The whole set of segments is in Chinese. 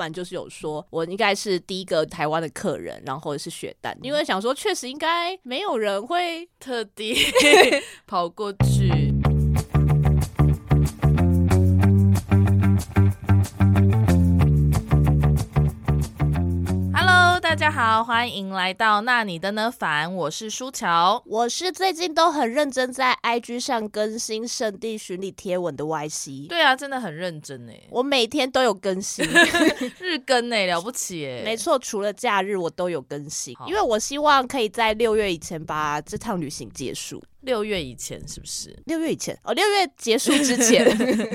不然就是有说我应该是第一个台湾的客人，然后或者是雪蛋，因为想说确实应该没有人会特地 跑过去。家好，欢迎来到那你的呢凡，我是舒乔，我是最近都很认真在 IG 上更新圣地巡礼贴文的 YC。对啊，真的很认真哎，我每天都有更新，日更哎，了不起哎。没错，除了假日我都有更新，因为我希望可以在六月以前把这趟旅行结束。六月以前是不是？六月以前哦，六月结束之前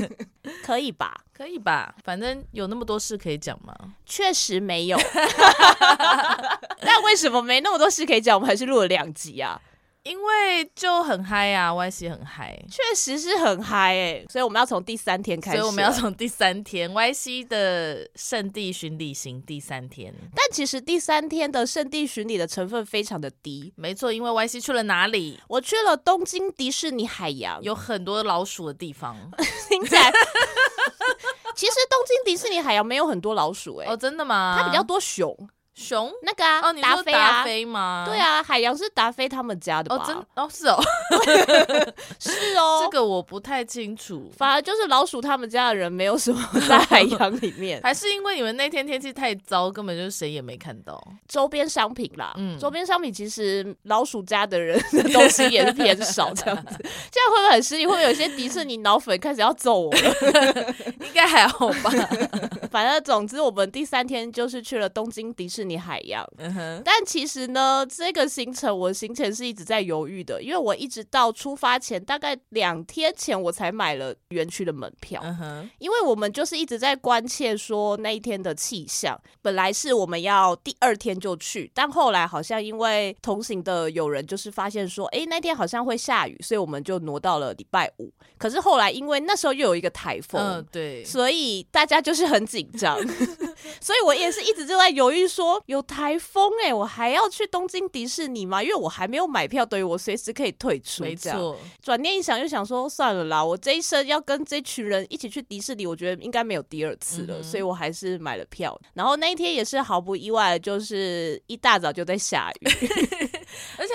可以吧？可以吧？反正有那么多事可以讲吗？确实没有。但为什么没那么多事可以讲？我们还是录了两集啊。因为就很嗨啊，YC 很嗨，确实是很嗨哎、欸，所以我们要从第三天开始，所以我们要从第三天 YC 的圣地巡礼行第三天，但其实第三天的圣地巡礼的成分非常的低，没错，因为 YC 去了哪里？我去了东京迪士尼海洋，有很多老鼠的地方，听起来，其实东京迪士尼海洋没有很多老鼠哎、欸，哦，真的吗？它比较多熊。熊那个啊，哦，你说达菲吗？对啊，海洋是达菲他们家的吧？哦，真哦是哦，是哦，这个我不太清楚。反而就是老鼠他们家的人没有什么 在海洋里面，还是因为你们那天天气太糟，根本就谁也没看到周边商品啦。嗯，周边商品其实老鼠家的人的东西也是偏少，这样子，这样会不会很失礼？会不会有一些迪士尼脑粉开始要揍我了？应该还好吧。反正总之，我们第三天就是去了东京迪士尼海洋。嗯哼。但其实呢，这个行程我行前是一直在犹豫的，因为我一直到出发前大概两天前，我才买了园区的门票。嗯哼。因为我们就是一直在关切说那一天的气象，本来是我们要第二天就去，但后来好像因为同行的有人就是发现说，哎，那天好像会下雨，所以我们就挪到了礼拜五。可是后来因为那时候又有一个台风，嗯，对，所以大家就是很。紧张，所以我也是一直就在犹豫说，有台风哎，我还要去东京迪士尼吗？因为我还没有买票，等于我随时可以退出。没错，转念一想，又想说算了啦，我这一生要跟这群人一起去迪士尼，我觉得应该没有第二次了，嗯、所以我还是买了票。然后那一天也是毫不意外，就是一大早就在下雨，而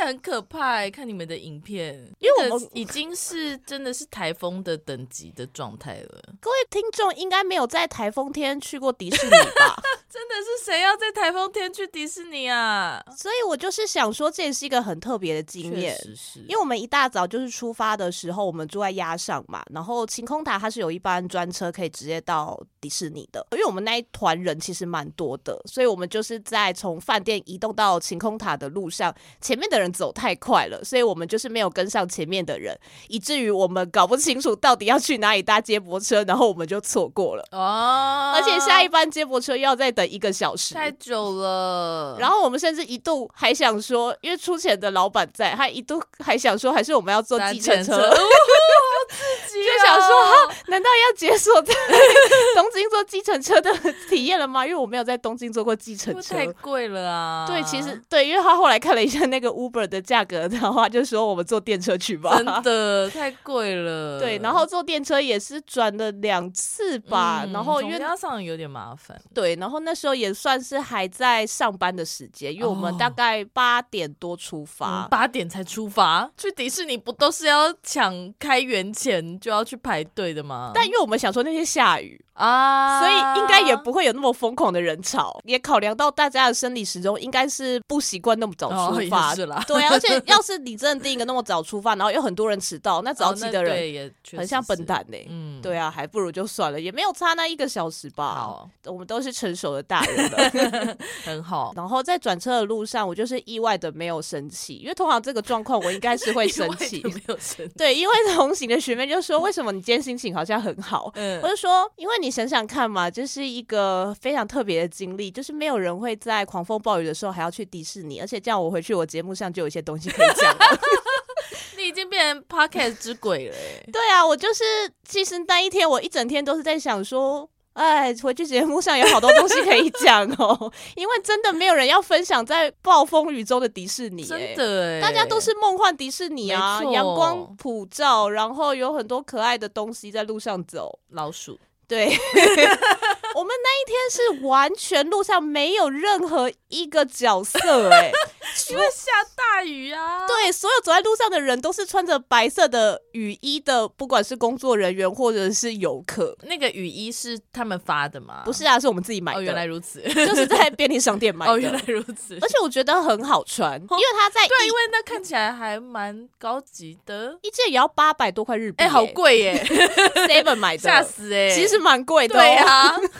且很可怕。看你们的影片，因为我们已经是真的是台风的等级的状态了。各位听众应该没有在台风天去过迪士尼吧？真的是谁要在台风天去迪士尼啊？所以我就是想说，这也是一个很特别的经验。是，因为我们一大早就是出发的时候，我们住在鸭上嘛，然后晴空塔它是有一班专车可以直接到迪士尼的。因为我们那一团人其实蛮多的，所以我们就是在从饭店移动到晴空塔的路上，前面的人走太快了，所以我们就是没有跟上前面的人，以至于我们搞不清楚到底要去哪里搭接驳车，然后我们就错过了哦。而且下一班接驳车要再等一个小时，太久了。然后我们甚至一度还想说，因为出钱的老板在，他一度还想说，还是我们要坐计程车。就想说，哈，难道要解锁在 东京坐计程车的体验了吗？因为我没有在东京坐过计程车，太贵了啊。对，其实对，因为他后来看了一下那个 Uber 的价格的话，就说我们坐电车去吧。真的太贵了。对，然后坐电车也是转了两次吧，嗯、然后因为加上有点麻烦。对，然后那时候也算是还在上班的时间，因为我们大概八点多出发，八、哦嗯、点才出发去迪士尼，不都是要抢开园前就要去排队的吗？但因为我们想说那天下雨。啊，所以应该也不会有那么疯狂的人潮，也考量到大家的生理时钟，应该是不习惯那么早出发，哦、是啦。对，而且要是你真的定一个那么早出发，然后有很多人迟到，那早起的人也很像笨蛋呢、欸。嗯，对啊，还不如就算了，也没有差那一个小时吧。好，我们都是成熟的大人了，很好。然后在转车的路上，我就是意外的没有生气，因为通常这个状况我应该是会生气，没有生气。对，因为同行的学妹就说：“为什么你今天心情好像很好？”嗯，我就说：“因为你想想看嘛。”就是一个非常特别的经历，就是没有人会在狂风暴雨的时候还要去迪士尼，而且这样我回去我节目上就有一些东西可以讲。你已经变成 podcast 之鬼了。对啊，我就是其实那一天我一整天都是在想说，哎，回去节目上有好多东西可以讲哦，因为真的没有人要分享在暴风雨中的迪士尼，真的，大家都是梦幻迪士尼啊，阳光普照，然后有很多可爱的东西在路上走，老鼠。对，我们那一天是完全路上没有任何一个角色哎、欸，因为下大雨啊。对，所有走在路上的人都是穿着白色的雨衣的，不管是工作人员或者是游客。那个雨衣是他们发的吗？不是啊，是我们自己买的。哦，原来如此，就是在便利商店买的。哦，原来如此。而且我觉得很好穿，因为它在对，因为那看起来还蛮高级的，一件也要八百多块日币，哎，好贵耶！Seven 买的，吓死哎，其实蛮贵的。对啊，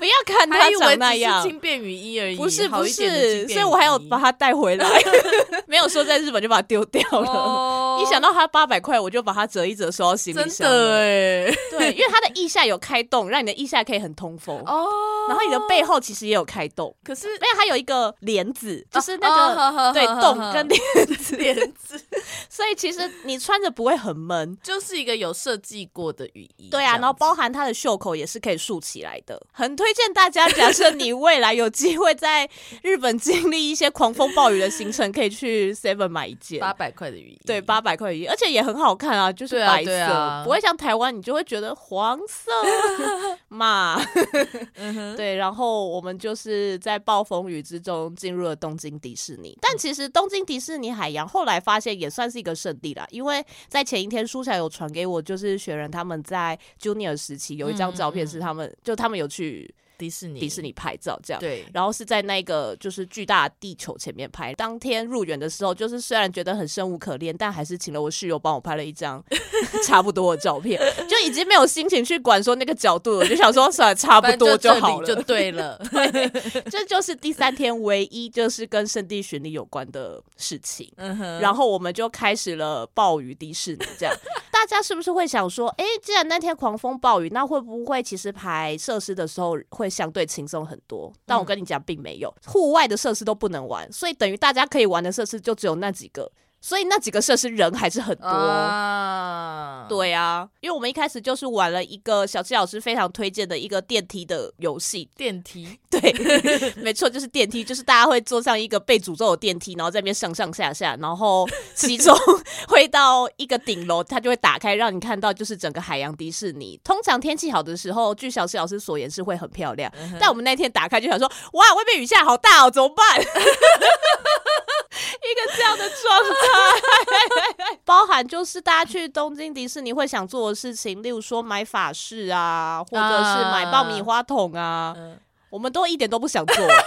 不要看他长那样，轻便雨衣而已，不是不是，所以我还有把它带回来，没有说在日本就把它丢掉了。一想到它八百块，我就把它折一折收到行李箱。真的哎，对，因为它的腋下有开洞，让你的腋下可以很通风。哦。然后你的背后其实也有开洞，可是没有它有一个帘子，就是那个对洞跟帘子。帘子，所以其实你穿着不会很闷，就是一个有设计过的雨衣。对啊，然后包含它的袖口也是可以竖起来的，很推荐大家。假设你未来有机会在日本经历一些狂风暴雨的行程，可以去 Seven 买一件八百块的雨衣，对，八百块的雨衣，而且也很好看啊，就是白色，不会像台湾你就会觉得黄色 嘛。对，然后我们就是在暴风雨之中进入了东京迪士尼，但其实东京迪士尼海洋后来发现也算是一个圣地啦，因为在前一天书樵有传给我，就是雪人他们在 Junior 时期有一张照片是他们，就他们有去。迪士尼，迪士尼拍照这样，对，然后是在那个就是巨大的地球前面拍。当天入园的时候，就是虽然觉得很生无可恋，但还是请了我室友帮我拍了一张 差不多的照片，就已经没有心情去管说那个角度了，就想说算了，差不多就好了，就对了。对，这就是第三天唯一就是跟圣地巡礼有关的事情。嗯哼，然后我们就开始了暴雨迪士尼这样。大家是不是会想说，哎，既然那天狂风暴雨，那会不会其实排设施的时候会？相对轻松很多，但我跟你讲，并没有，户外的设施都不能玩，所以等于大家可以玩的设施就只有那几个。所以那几个设施人还是很多，啊。对啊，因为我们一开始就是玩了一个小七老师非常推荐的一个电梯的游戏，电梯，对，没错，就是电梯，就是大家会坐上一个被诅咒的电梯，然后在那边上上下下，然后其中 会到一个顶楼，它就会打开，让你看到就是整个海洋迪士尼。通常天气好的时候，据小七老师所言是会很漂亮，但我们那天打开就想说，哇，外面雨下好大哦，怎么办？一个这样的状态，包含就是大家去东京迪士尼会想做的事情，例如说买法式啊，或者是买爆米花桶啊，嗯、我们都一点都不想做、欸。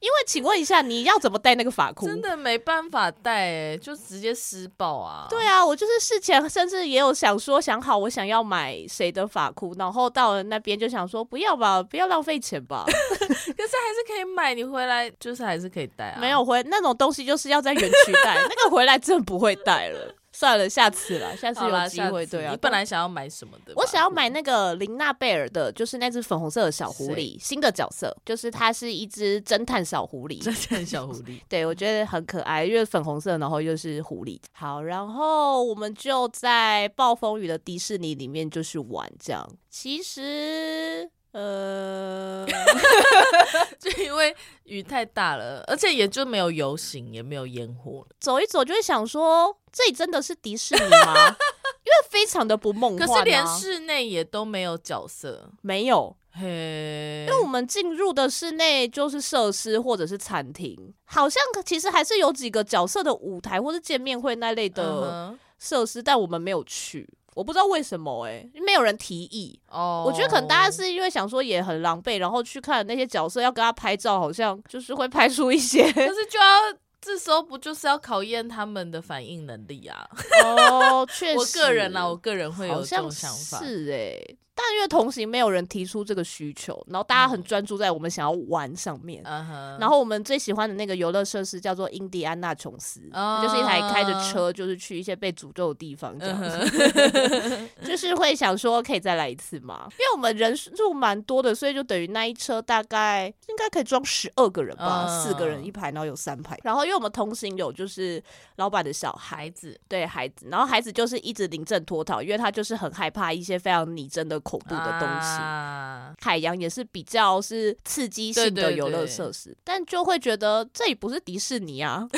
因为，请问一下，你要怎么戴那个发箍？真的没办法带，哎，就直接施暴啊！对啊，我就是事前甚至也有想说，想好我想要买谁的发箍，然后到了那边就想说，不要吧，不要浪费钱吧。可是还是可以买，你回来就是还是可以戴啊。没有回那种东西，就是要在园区戴，那个回来真的不会戴了。算了，下次了，下次有机会。对啊，你本来想要买什么的？我想要买那个琳娜贝尔的，就是那只粉红色的小狐狸，新的角色，就是它是一只侦探小狐狸。侦探小狐狸，对，我觉得很可爱，因为粉红色，然后又是狐狸。好，然后我们就在暴风雨的迪士尼里面就是玩这样。其实。呃，就因为雨太大了，而且也就没有游行，也没有烟火，走一走就会想说，这里真的是迪士尼吗？因为非常的不梦幻，可是连室内也都没有角色，没有。嘿，因为我们进入的室内就是设施或者是餐厅，好像其实还是有几个角色的舞台或是见面会那类的设施，但我们没有去。我不知道为什么哎、欸，没有人提议哦。Oh. 我觉得可能大家是因为想说也很狼狈，然后去看那些角色要跟他拍照，好像就是会拍出一些，可是就要这时候不就是要考验他们的反应能力啊？哦，确实，我个人啊，我个人会有这种想法，是哎、欸。但因为同行没有人提出这个需求，然后大家很专注在我们想要玩上面。嗯 uh. 然后我们最喜欢的那个游乐设施叫做印第安纳琼斯，uh. 就是一台开着车，就是去一些被诅咒的地方这样子。Uh. 就是会想说可以再来一次吗？因为我们人数蛮多的，所以就等于那一车大概应该可以装十二个人吧，四、uh. 个人一排，然后有三排。然后因为我们同行有就是老板的小孩子，对孩子，然后孩子就是一直临阵脱逃，因为他就是很害怕一些非常拟真的。恐怖的东西，啊、海洋也是比较是刺激性的游乐设施，对对对，但就会觉得这里不是迪士尼啊。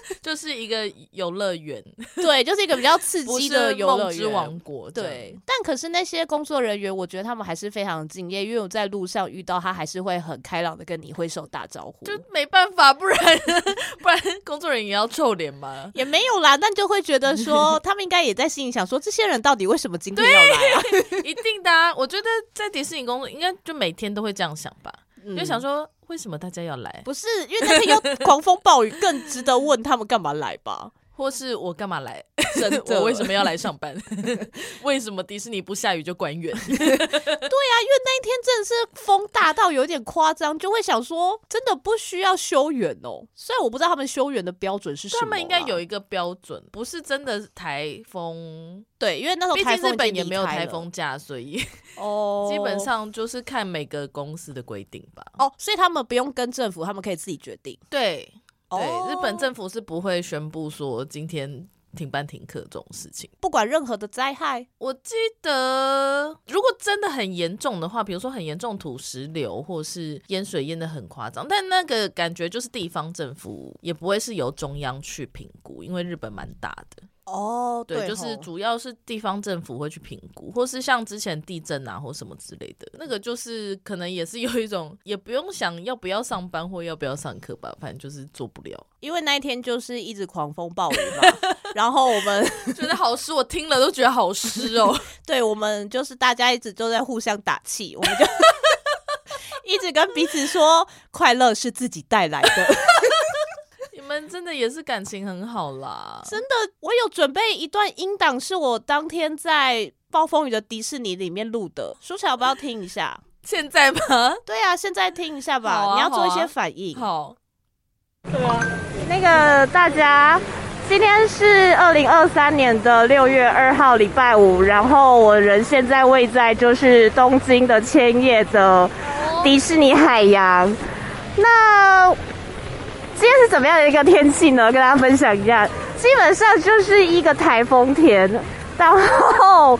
就是一个游乐园，对，就是一个比较刺激的游乐王国。对，但可是那些工作人员，我觉得他们还是非常敬业，因为我在路上遇到他，还是会很开朗的跟你挥手打招呼。就没办法，不然 不然工作人员也要臭脸吗？也没有啦，但就会觉得说，他们应该也在心里想说，这些人到底为什么今天要来啊？一定的啊，我觉得在迪士尼工作，应该就每天都会这样想吧，嗯、就想说。为什么大家要来？不是因为那天要狂风暴雨，更值得问他们干嘛来吧？或是我干嘛来？真的，我为什么要来上班？为什么迪士尼不下雨就关园？对呀、啊，因为那一天真的是风大到有点夸张，就会想说，真的不需要休园哦。虽然我不知道他们休园的标准是什么，他们应该有一个标准，不是真的台风。对，因为那时候毕竟日本也没有台风假，所以哦，基本上就是看每个公司的规定吧。哦，所以他们不用跟政府，他们可以自己决定。对。对，日本政府是不会宣布说今天停班停课这种事情，不管任何的灾害。我记得，如果真的很严重的话，比如说很严重土石流，或是淹水淹的很夸张，但那个感觉就是地方政府也不会是由中央去评估，因为日本蛮大的。哦，对，对，就是主要是地方政府会去评估，或是像之前地震啊或什么之类的，那个就是可能也是有一种，也不用想要不要上班或要不要上课吧，反正就是做不了。因为那一天就是一直狂风暴雨嘛，然后我们觉得好湿，我听了都觉得好湿哦。对，我们就是大家一直都在互相打气，我们就 一直跟彼此说，快乐是自己带来的。你们真的也是感情很好啦！真的，我有准备一段音档，是我当天在暴风雨的迪士尼里面录的。舒乔要不要听一下？现在吗？对啊，现在听一下吧。啊、你要做一些反应。好。对啊。那个大家，今天是二零二三年的六月二号，礼拜五。然后我人现在位在就是东京的千叶的迪士尼海洋。那。今天是怎么样的一个天气呢？跟大家分享一下，基本上就是一个台风天，然后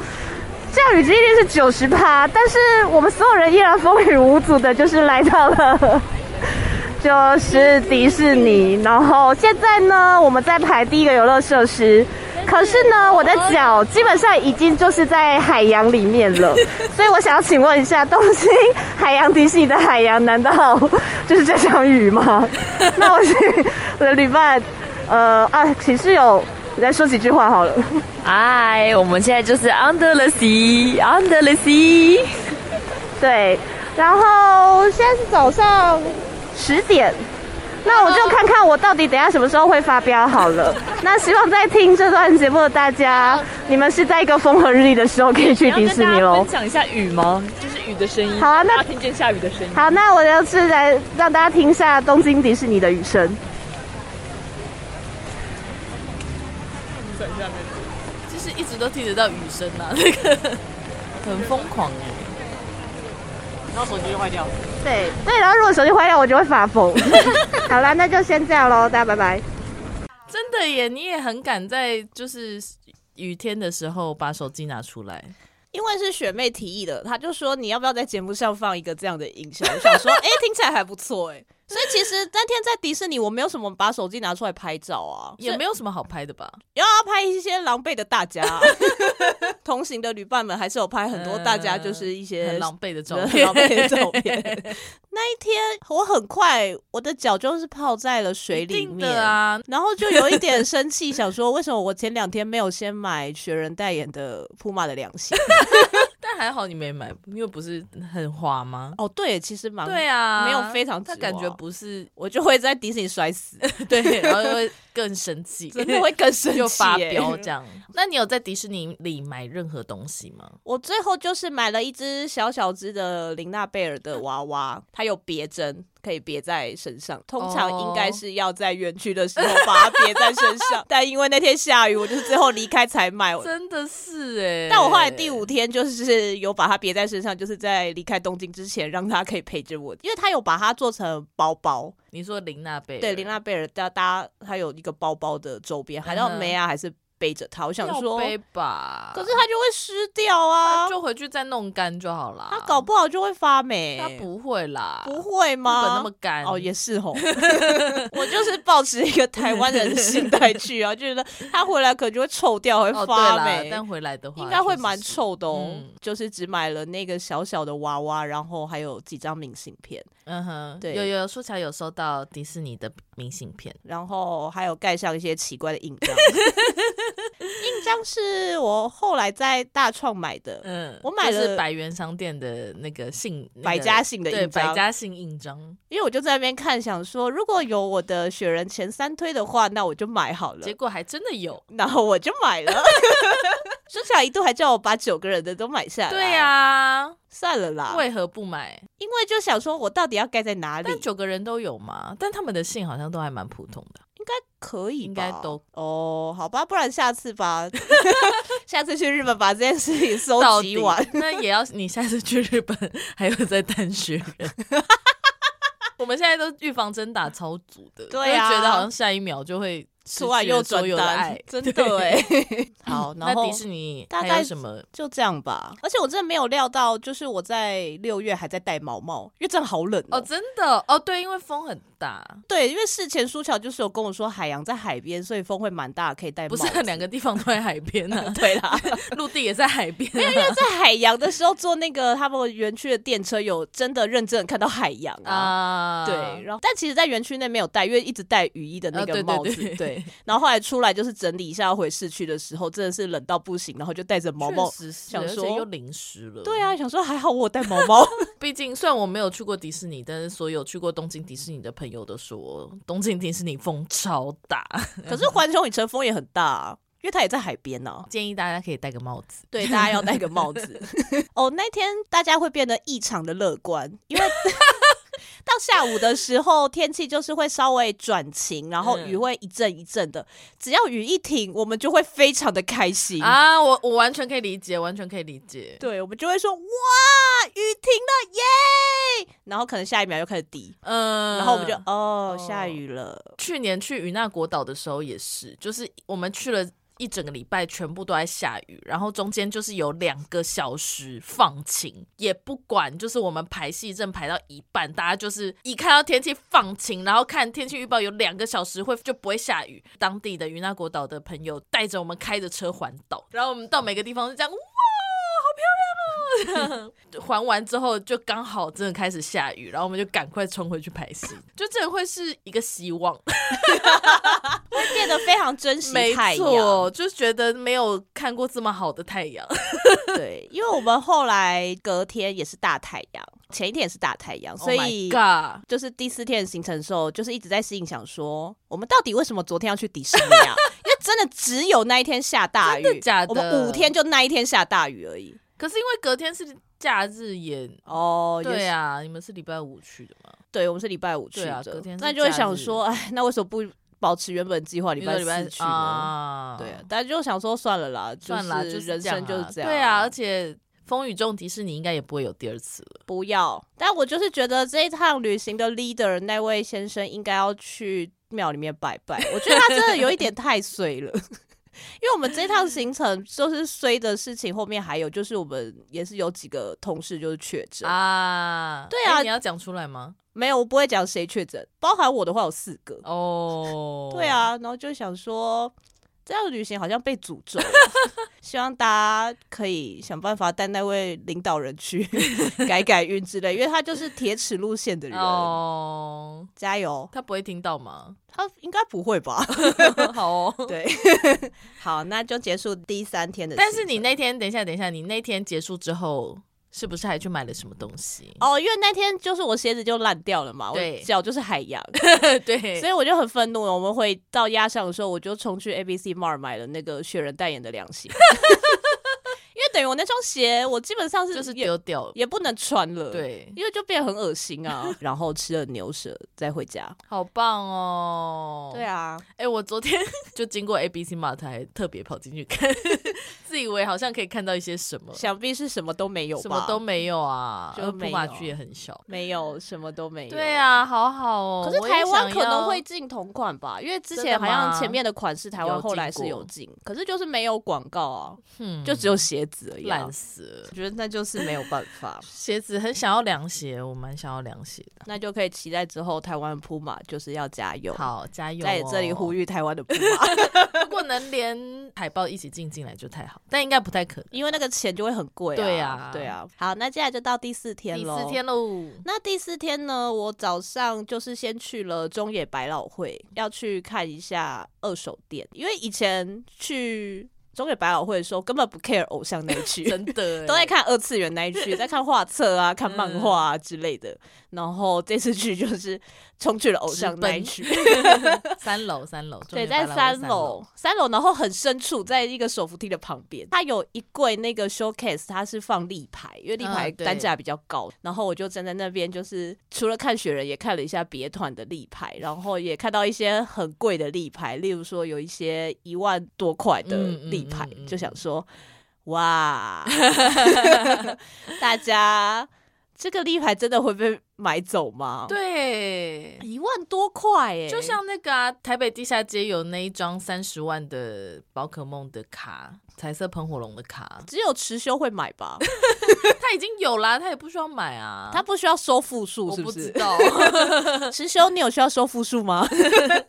降雨几率是九十趴，但是我们所有人依然风雨无阻的，就是来到了 就是迪士尼，然后现在呢，我们在排第一个游乐设施。可是呢，我的脚基本上已经就是在海洋里面了，所以我想要请问一下，东京海洋迪士尼的海洋难道就是这场雨吗？那我去我的旅伴，呃啊，寝室友来说几句话好了。嗨，我们现在就是 under the sea，under the sea。对，然后现在是早上十点。那我就看看我到底等下什么时候会发飙好了。那希望在听这段节目的大家，你们是在一个风和日丽的时候可以去迪士尼喽。分享一下雨吗？就是雨的声音。好啊，那听见下雨的声音。好，那我就是来让大家听一下东京迪士尼的雨声。在下，就是一直都听得到雨声啊，那个很疯狂哎。然后手机就坏掉了。对对，然后如果手机坏掉，我就会发疯。好啦，那就先这样喽，大家拜拜。真的耶，你也很敢在就是雨天的时候把手机拿出来，因为是学妹提议的，她就说你要不要在节目上放一个这样的音效？我想说，哎、欸，听起来还不错哎。所以其实那天在迪士尼，我没有什么把手机拿出来拍照啊，也没有什么好拍的吧？要拍一些狼狈的大家，同行的旅伴们还是有拍很多大家就是一些很狼狈的照片。狼狈的照片。那一天我很快，我的脚就是泡在了水里面啊，然后就有一点生气，想说为什么我前两天没有先买雪人代言的 Puma 的凉鞋。但还好你没买，因为不是很滑吗？哦，对，其实蛮对啊，没有非常，他感觉不是，我就会在迪士尼摔死，对，然后就会更生气，真的会更生气，就发飙这样。那你有在迪士尼里买任何东西吗？我最后就是买了一只小小只的琳娜贝尔的娃娃，它有别针。可以别在身上，通常应该是要在园区的时候把它别在身上，但因为那天下雨，我就是最后离开才买。真的是哎，但我后来第五天就是有把它别在身上，就是在离开东京之前，让它可以陪着我，因为它有把它做成包包。你说玲娜贝尔？对，玲娜贝尔，大家它有一个包包的周边，好像梅啊，还是背着它。我想说背吧，可是它就会湿掉啊，就回去再弄干就好了。它搞不好就会发霉。它不会啦，不会吗？日本那么干哦，也是吼。我就是抱持一个台湾人的心态去啊，就觉得它回来可能就会臭掉，会发霉。哦、但回来的话，应该会蛮臭的哦。嗯、就是只买了那个小小的娃娃，然后还有几张明信片。嗯哼，对，有有书樵有收到迪士尼的明信片，然后还有盖上一些奇怪的印章。印章是我后来在大创买的，嗯，我买了百元商店的那个信，百家姓的印章，百家姓印章。因为我就在那边看，想说如果有我的雪人前三推的话，那我就买好了。结果还真的有，然后我就买了。书樵一度还叫我把九个人的都买下来。对啊，算了啦。为何不买？因为就想说我到底要盖在哪里？但九个人都有嘛？但他们的姓好像都还蛮普通的。应该可以，应该都哦，好吧，不然下次吧，下次去日本把这件事情收集完。那也要你下次去日本还有在单雪人。我们现在都预防针打超足的，对呀、啊，觉得好像下一秒就会。突然又转单，真的哎。好，然后迪士尼大概什么就这样吧。而且我真的没有料到，就是我在六月还在戴毛帽，因为真的好冷哦。真的哦，对，因为风很大。对，因为事前苏乔就是有跟我说海洋在海边，所以风会蛮大，可以戴。不是两个地方都在海边呢？对啦，陆地也在海边。因为在海洋的时候坐那个他们园区的电车，有真的认真的看到海洋啊。对，然后但其实，在园区内没有戴，因为一直戴雨衣的那个帽子。对。然后后来出来就是整理一下要回市区的时候，真的是冷到不行，然后就戴着毛毛，想说又淋湿了。对啊，想说还好我戴毛毛。毕竟虽然我没有去过迪士尼，但是所有去过东京迪士尼的朋友都说，东京迪士尼风超大。可是环球影城风也很大啊，因为它也在海边呢、啊。建议大家可以戴个帽子，对，大家要戴个帽子。哦，那天大家会变得异常的乐观，因为。到下午的时候，天气就是会稍微转晴，然后雨会一阵一阵的。只要雨一停，我们就会非常的开心啊！我我完全可以理解，完全可以理解。对，我们就会说哇，雨停了耶！然后可能下一秒又开始滴，嗯，然后我们就哦，下雨了。去年去与那国岛的时候也是，就是我们去了。一整个礼拜全部都在下雨，然后中间就是有两个小时放晴，也不管，就是我们排戏正排到一半，大家就是一看到天气放晴，然后看天气预报有两个小时会就不会下雨。当地的云那国岛的朋友带着我们开着车环岛，然后我们到每个地方是这样哇好漂亮。还完之后，就刚好真的开始下雨，然后我们就赶快冲回去拍戏，就这会是一个希望，会变得非常珍惜太阳。没错，就觉得没有看过这么好的太阳。对，因为我们后来隔天也是大太阳，前一天也是大太阳，所以就是第四天的行程的时候，就是一直在心里想说，我们到底为什么昨天要去迪士尼啊？因为真的只有那一天下大雨，真的假的？我们五天就那一天下大雨而已。可是因为隔天是假日演哦，对啊，你们是礼拜五去的嘛？对，我们是礼拜五去的。啊、隔天那就会想说，哎，那为什么不保持原本计划礼拜四去呢？啊、对啊，但就想说算了啦，算了，就是人生就是这样。对啊，而且风雨中迪士尼应该也不会有第二次了。不要，但我就是觉得这一趟旅行的 leader 那位先生应该要去庙里面拜拜。我觉得他真的有一点太衰了。因为我们这趟行程就是衰的事情，后面还有就是我们也是有几个同事就是确诊啊，对啊，你要讲出来吗？没有，我不会讲谁确诊，包含我的话有四个哦，对啊，然后就想说。这样的旅行好像被诅咒，希望大家可以想办法带那位领导人去 改改运之类，因为他就是铁齿路线的人哦，加油！他不会听到吗？他应该不会吧？好哦，对，好，那就结束第三天的。但是你那天，等一下，等一下，你那天结束之后。是不是还去买了什么东西？哦，因为那天就是我鞋子就烂掉了嘛，我，脚就是海洋，对，所以我就很愤怒。我们回到压上的时候，我就冲去 ABC Mart 买了那个雪人代言的凉鞋。因为等于我那双鞋，我基本上是就是丢掉了，也不能穿了。对，因为就变得很恶心啊。然后吃了牛舌再回家，好棒哦。对啊，哎、欸，我昨天就经过 ABC Mart，还特别跑进去看。自自以为好像可以看到一些什么，想必是什么都没有吧，什么都没有啊，就普马区也很小，没有什么都没有。对啊，好好哦。可是台湾可能会进同款吧，因为之前好像前面的款式台湾后来是有进，可是就是没有广告啊，嗯，就只有鞋子而已，烂死了。我觉得那就是没有办法，鞋子很想要凉鞋，我蛮想要凉鞋的，那就可以期待之后台湾普马就是要加油，好加油，在这里呼吁台湾的普马，如果能连海报一起进进来就太好，但应该不太可能，因为那个钱就会很贵啊。对啊，对啊。好，那接下来就到第四天喽。第四天喽。那第四天呢？我早上就是先去了中野百老汇，要去看一下二手店，因为以前去。中野百老汇的时候根本不 care 偶像那一区，真的 都在看二次元那一区，在看画册啊、看漫画啊之类的。然后这次去就是冲去了偶像那一区，三楼三楼，对，在三楼三楼，然后很深处，在一个手扶梯的旁边，它有一柜那个 showcase，它是放立牌，因为立牌单价比较高。然后我就站在那边，就是除了看雪人，也看了一下别团的立牌，然后也看到一些很贵的立牌，例如说有一些一万多块的立牌，就想说，哇，大家。这个立牌真的会被买走吗？对，一万多块哎，就像那个啊，台北地下街有那一张三十万的宝可梦的卡。彩色喷火龙的卡，只有池修会买吧？他已经有啦，他也不需要买啊。他不需要收复数，是不是？我不知道。持修，你有需要收复数吗？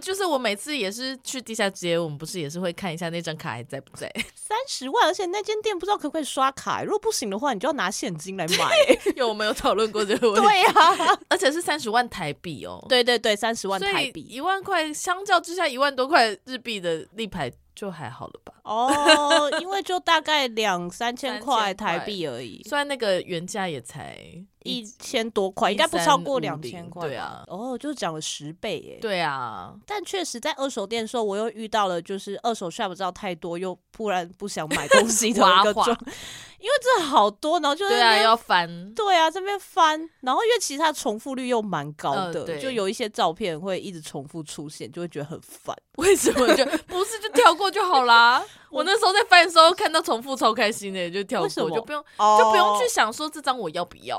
就是我每次也是去地下街，我们不是也是会看一下那张卡还在不在？三十万，而且那间店不知道可不可以刷卡。如果不行的话，你就要拿现金来买。有没有讨论过这个问题？对呀，而且是三十万台币哦。对对对，三十万台币，一万块相较之下，一万多块日币的立牌。就还好了吧？哦，因为 就大概两三千块台币而已，虽然那个原价也才一千多块，应该不超过两千块。对啊，哦，就涨了十倍耶。对啊，但确实在二手店的时候，我又遇到了就是二手 shop 不知道太多，又突然不想买东西的一个 状。因为这好多，然后就对啊要翻，对啊这边翻，然后因为其实它重复率又蛮高的，呃、就有一些照片会一直重复出现，就会觉得很烦。为什么就不是就跳过就好啦？我那时候在翻的时候看到重复超开心的，就跳过就不用、oh. 就不用去想说这张我要不要。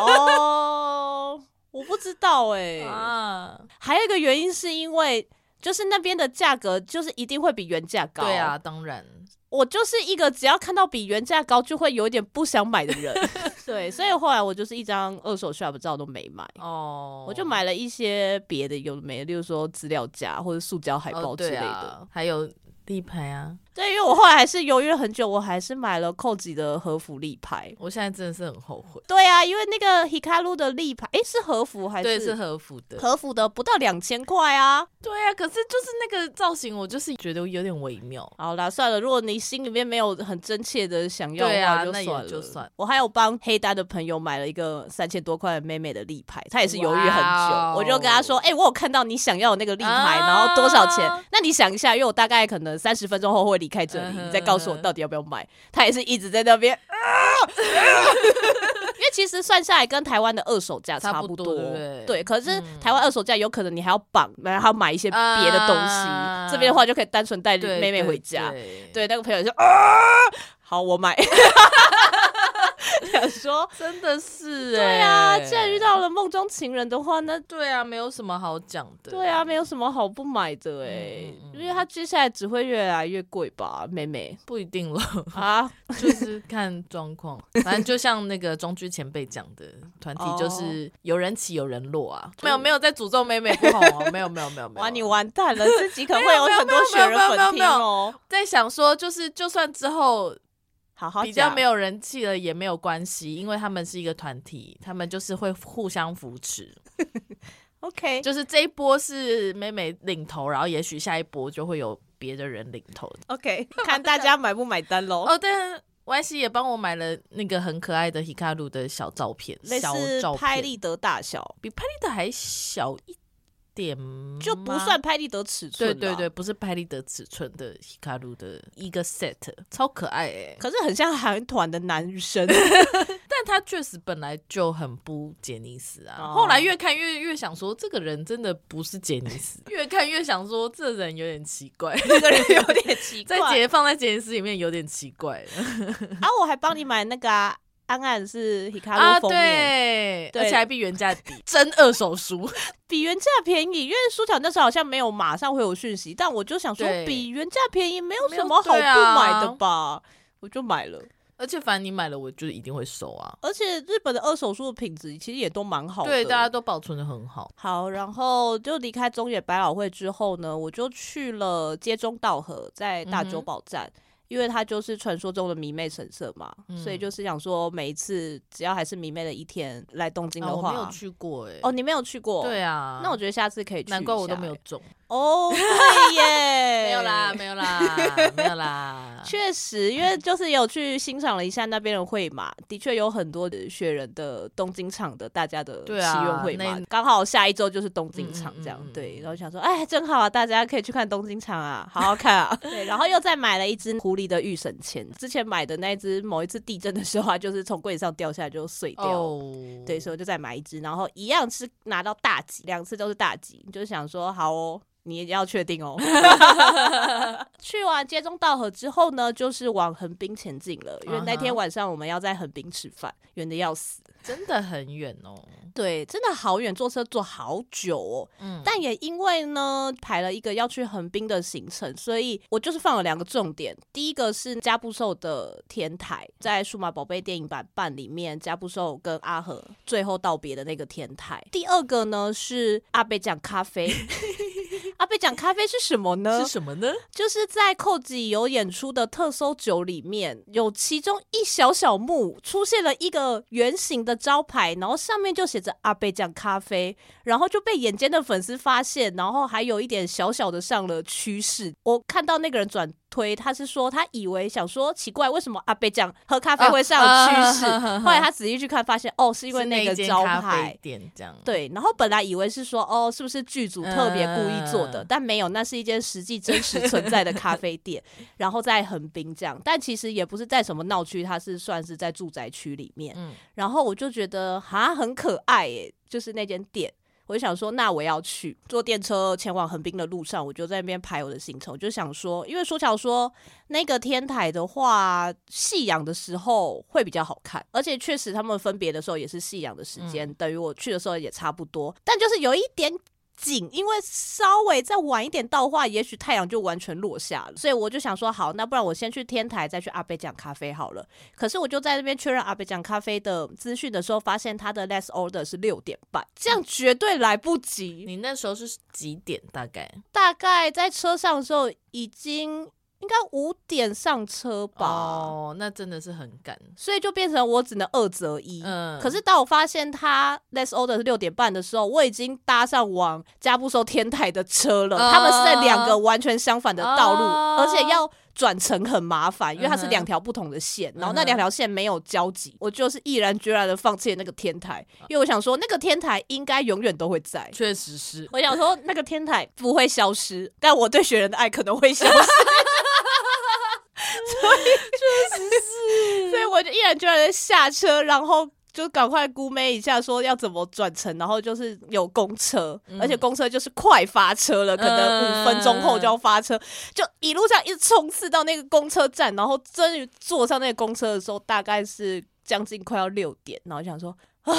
哦，oh, 我不知道哎、欸。啊，还有一个原因是因为就是那边的价格就是一定会比原价高。对啊，当然。我就是一个只要看到比原价高就会有点不想买的人，对，所以后来我就是一张二手 shop 照都没买哦，oh. 我就买了一些别的有的没的，例如说资料夹或者塑胶海报之类的，oh, 啊、还有立牌啊。对，因为我后来还是犹豫了很久，我还是买了 COZ 的和服立牌。我现在真的是很后悔。对啊，因为那个 Hikaru 的立牌，哎，是和服还是？对，是和服的。和服的不到两千块啊。对啊，可是就是那个造型，我就是觉得有点微妙。好啦，算了，如果你心里面没有很真切的想要的话，就算了。就算。我还有帮黑单的朋友买了一个三千多块的妹妹的立牌，他也是犹豫很久。我就跟他说：“哎，我有看到你想要的那个立牌，啊、然后多少钱？那你想一下，因为我大概可能三十分钟后会离开这里，嗯、你再。”告诉我到底要不要买，他也是一直在那边，因为其实算下来跟台湾的二手价差不多，对。可是台湾二手价有可能你还要绑，然后还要买一些别的东西，这边的话就可以单纯带妹妹回家。对，那个朋友就好，我买。想说真的是、欸，对啊，既然遇到了梦中情人的话，那对啊，没有什么好讲的。对啊，没有什么好不买的哎、欸，嗯嗯、因为它接下来只会越来越贵吧，妹妹。不一定了。啊，就是看状况。反正就像那个中居前辈讲的，团体就是有人起有人落啊，没有没有在诅咒妹妹不好哦，没有没有没有没有，哇，你完蛋了，自己可能会有很多雪人粉听哦。在想说，就是就算之后。好好比较没有人气了也没有关系，因为他们是一个团体，他们就是会互相扶持。OK，就是这一波是妹妹领头，然后也许下一波就会有别的人领头。OK，看大家买不买单喽。哦，但，Y C 也帮我买了那个很可爱的 Hikaru 的小照片，类似拍立得大小，比拍立得还小一点就不算拍立得尺寸。对对对，不是拍立得尺寸的 Hikaru 的一个 set，超可爱哎、欸，可是很像韩团的男生。但他确实本来就很不杰尼斯啊，哦、后来越看越越想说，这个人真的不是杰尼斯，越看越想说，这人有点奇怪，这个人有点奇怪，在杰放在杰尼斯里面有点奇怪。啊，我还帮你买那个啊，安安是 Hikaru 封面、啊对，对，而且还比原价低，真二手书，比原价便宜。因为书条那时候好像没有马上会有讯息，但我就想说，比原价便宜没有什么好不买的吧，啊、我就买了。而且反正你买了，我就一定会收啊。而且日本的二手书的品质其实也都蛮好的，对，大家都保存的很好。好，然后就离开中野百老汇之后呢，我就去了街中道河，在大久保站。嗯因为它就是传说中的迷妹神社嘛，嗯、所以就是想说，每一次只要还是迷妹的一天来东京的话，啊、我没有去过哎、欸。哦，你没有去过？对啊。那我觉得下次可以去。难怪我都没有中。哦，对耶。没有啦，没有啦，没有啦。确实，因为就是有去欣赏了一下那边的会嘛，的确有很多的雪人的东京场的大家的祈愿会嘛。刚、啊、好下一周就是东京场这样，嗯嗯嗯对。然后想说，哎，真好啊，大家可以去看东京场啊，好好看啊。对，然后又再买了一支里的预省钱，之前买的那一只，某一次地震的时候，啊就是从柜子上掉下来就碎掉。Oh. 对，所以我就再买一只，然后一样是拿到大吉，两次都是大吉，就是想说好哦，你也要确定哦。去完接中道河之后呢，就是往横滨前进了，因为那天晚上我们要在横滨吃饭，远的要死。真的很远哦，对，真的好远，坐车坐好久哦。嗯，但也因为呢排了一个要去横滨的行程，所以我就是放了两个重点。第一个是加布兽的天台，在数码宝贝电影版版里面，加布兽跟阿和最后道别的那个天台。第二个呢是阿贝酱咖啡。阿贝讲咖啡是什么呢？是什么呢？就是在寇吉有演出的特搜酒里面，有其中一小小幕出现了一个圆形的招牌，然后上面就写着阿贝讲咖啡，然后就被眼尖的粉丝发现，然后还有一点小小的上了趋势。我看到那个人转推，他是说他以为想说奇怪，为什么阿贝酱喝咖啡会上有趋势？后来他仔细去看，发现哦，是因为那个招牌店这样。对，然后本来以为是说哦，是不是剧组特别故意做的？但没有，那是一间实际真实存在的咖啡店，然后在横滨这样，但其实也不是在什么闹区，它是算是在住宅区里面。嗯，然后我就觉得哈很可爱耶，就是那间店，我就想说那我要去坐电车前往横滨的路上，我就在那边排我的行程，我就想说，因为说巧说那个天台的话，夕阳的时候会比较好看，而且确实他们分别的时候也是夕阳的时间，嗯，等于我去的时候也差不多，但就是有一点。紧，因为稍微再晚一点到的话，也许太阳就完全落下了。所以我就想说，好，那不然我先去天台，再去阿贝酱咖啡好了。可是我就在那边确认阿贝酱咖啡的资讯的时候，发现他的 last order 是六点半，这样绝对来不及。你那时候是几点？大概？大概在车上的时候已经。应该五点上车吧？哦，那真的是很赶，所以就变成我只能二择一。嗯，可是当我发现他 less order 是六点半的时候，我已经搭上往加布收天台的车了。他们是在两个完全相反的道路，而且要转乘很麻烦，因为它是两条不同的线，然后那两条线没有交集。我就是毅然决然的放弃了那个天台，因为我想说那个天台应该永远都会在。确实是，我想说那个天台不会消失，但我对雪人的爱可能会消失。所以确实是，所以我就毅然决然的下车，然后就赶快估摸一下，说要怎么转乘，然后就是有公车，嗯、而且公车就是快发车了，可能五分钟后就要发车，就一路上一直冲刺到那个公车站，然后终于坐上那个公车的时候，大概是将近快要六点，然后想说啊。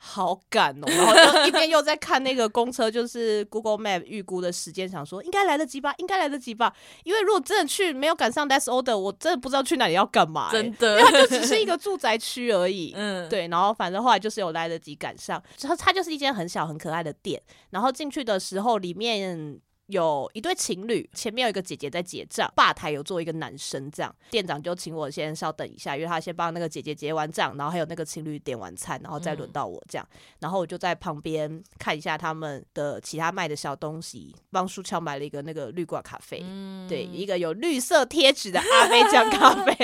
好赶哦，然后就一边又在看那个公车，就是 Google Map 预估的时间，想说应该来得及吧，应该来得及吧。因为如果真的去没有赶上 last order，我真的不知道去哪里要干嘛、欸。真的，因为它就只是一个住宅区而已。嗯，对。然后反正后来就是有来得及赶上，它它就是一间很小很可爱的店。然后进去的时候，里面。有一对情侣，前面有一个姐姐在结账，吧台有坐一个男生，这样店长就请我先稍等一下，因为他先帮那个姐姐结完账，然后还有那个情侣点完餐，然后再轮到我这样，嗯、然后我就在旁边看一下他们的其他卖的小东西，帮舒乔买了一个那个绿挂咖啡，嗯、对，一个有绿色贴纸的阿贝酱咖啡。